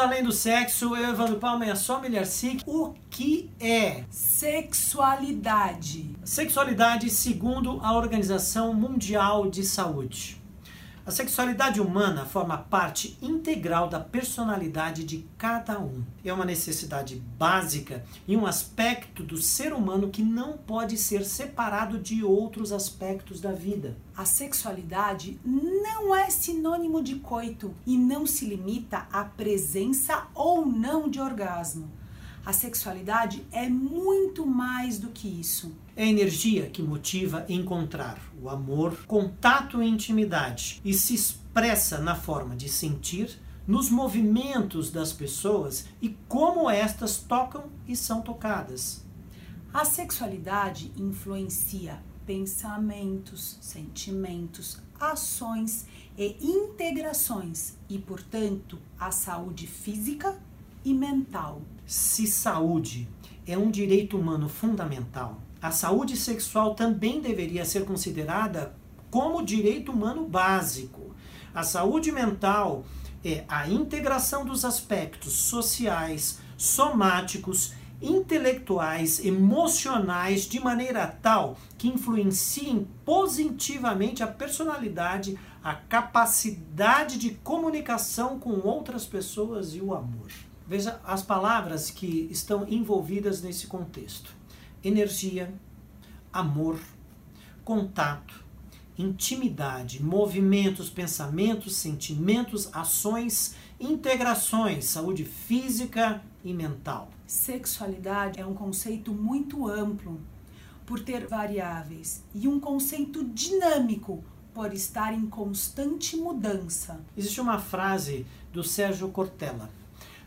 Além do Sexo, eu, Evandro Palma e a Sommelier Sikh. O que é Sexualidade. sexualidade segundo a Organização Mundial de Saúde? A sexualidade humana forma parte integral da personalidade de cada um. É uma necessidade básica e um aspecto do ser humano que não pode ser separado de outros aspectos da vida. A sexualidade não é sinônimo de coito e não se limita à presença ou não de orgasmo. A sexualidade é muito mais do que isso. É a energia que motiva encontrar o amor, contato e intimidade e se expressa na forma de sentir, nos movimentos das pessoas e como estas tocam e são tocadas. A sexualidade influencia pensamentos, sentimentos, ações e integrações e, portanto, a saúde física e mental. Se saúde é um direito humano fundamental, a saúde sexual também deveria ser considerada como direito humano básico. A saúde mental é a integração dos aspectos sociais, somáticos, intelectuais, emocionais, de maneira tal que influenciem positivamente a personalidade, a capacidade de comunicação com outras pessoas e o amor. Veja as palavras que estão envolvidas nesse contexto: energia, amor, contato, intimidade, movimentos, pensamentos, sentimentos, ações, integrações, saúde física e mental. Sexualidade é um conceito muito amplo por ter variáveis e um conceito dinâmico por estar em constante mudança. Existe uma frase do Sérgio Cortella: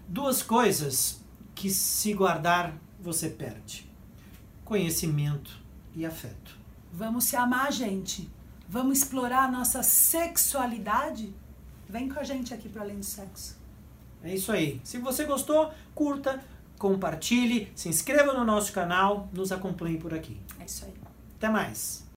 duas coisas que se guardar você perde: conhecimento e afeto. Vamos se amar, gente. Vamos explorar a nossa sexualidade? Vem com a gente aqui para além do sexo. É isso aí. Se você gostou, curta, compartilhe, se inscreva no nosso canal, nos acompanhe por aqui. É isso aí. Até mais.